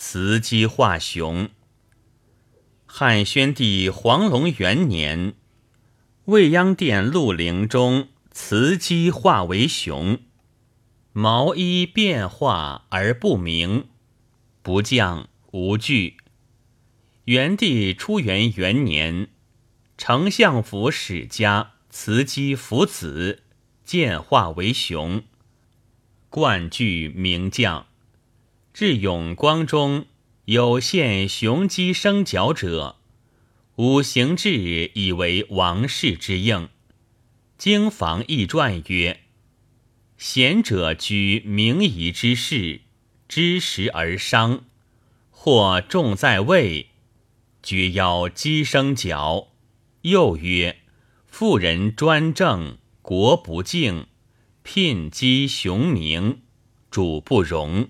雌鸡化雄。汉宣帝黄龙元年，未央殿鹿陵中，雌鸡化为雄，毛衣变化而不明，不降无惧。元帝初元元年，丞相府史家雌姬伏子，渐化为雄，冠具名将。至永光中。有献雄鸡生角者，五行志以为王室之应。经房易传曰：贤者居明夷之事，知时而伤，或重在位，绝邀鸡生角。又曰：妇人专政，国不敬，聘鸡雄名，主不容。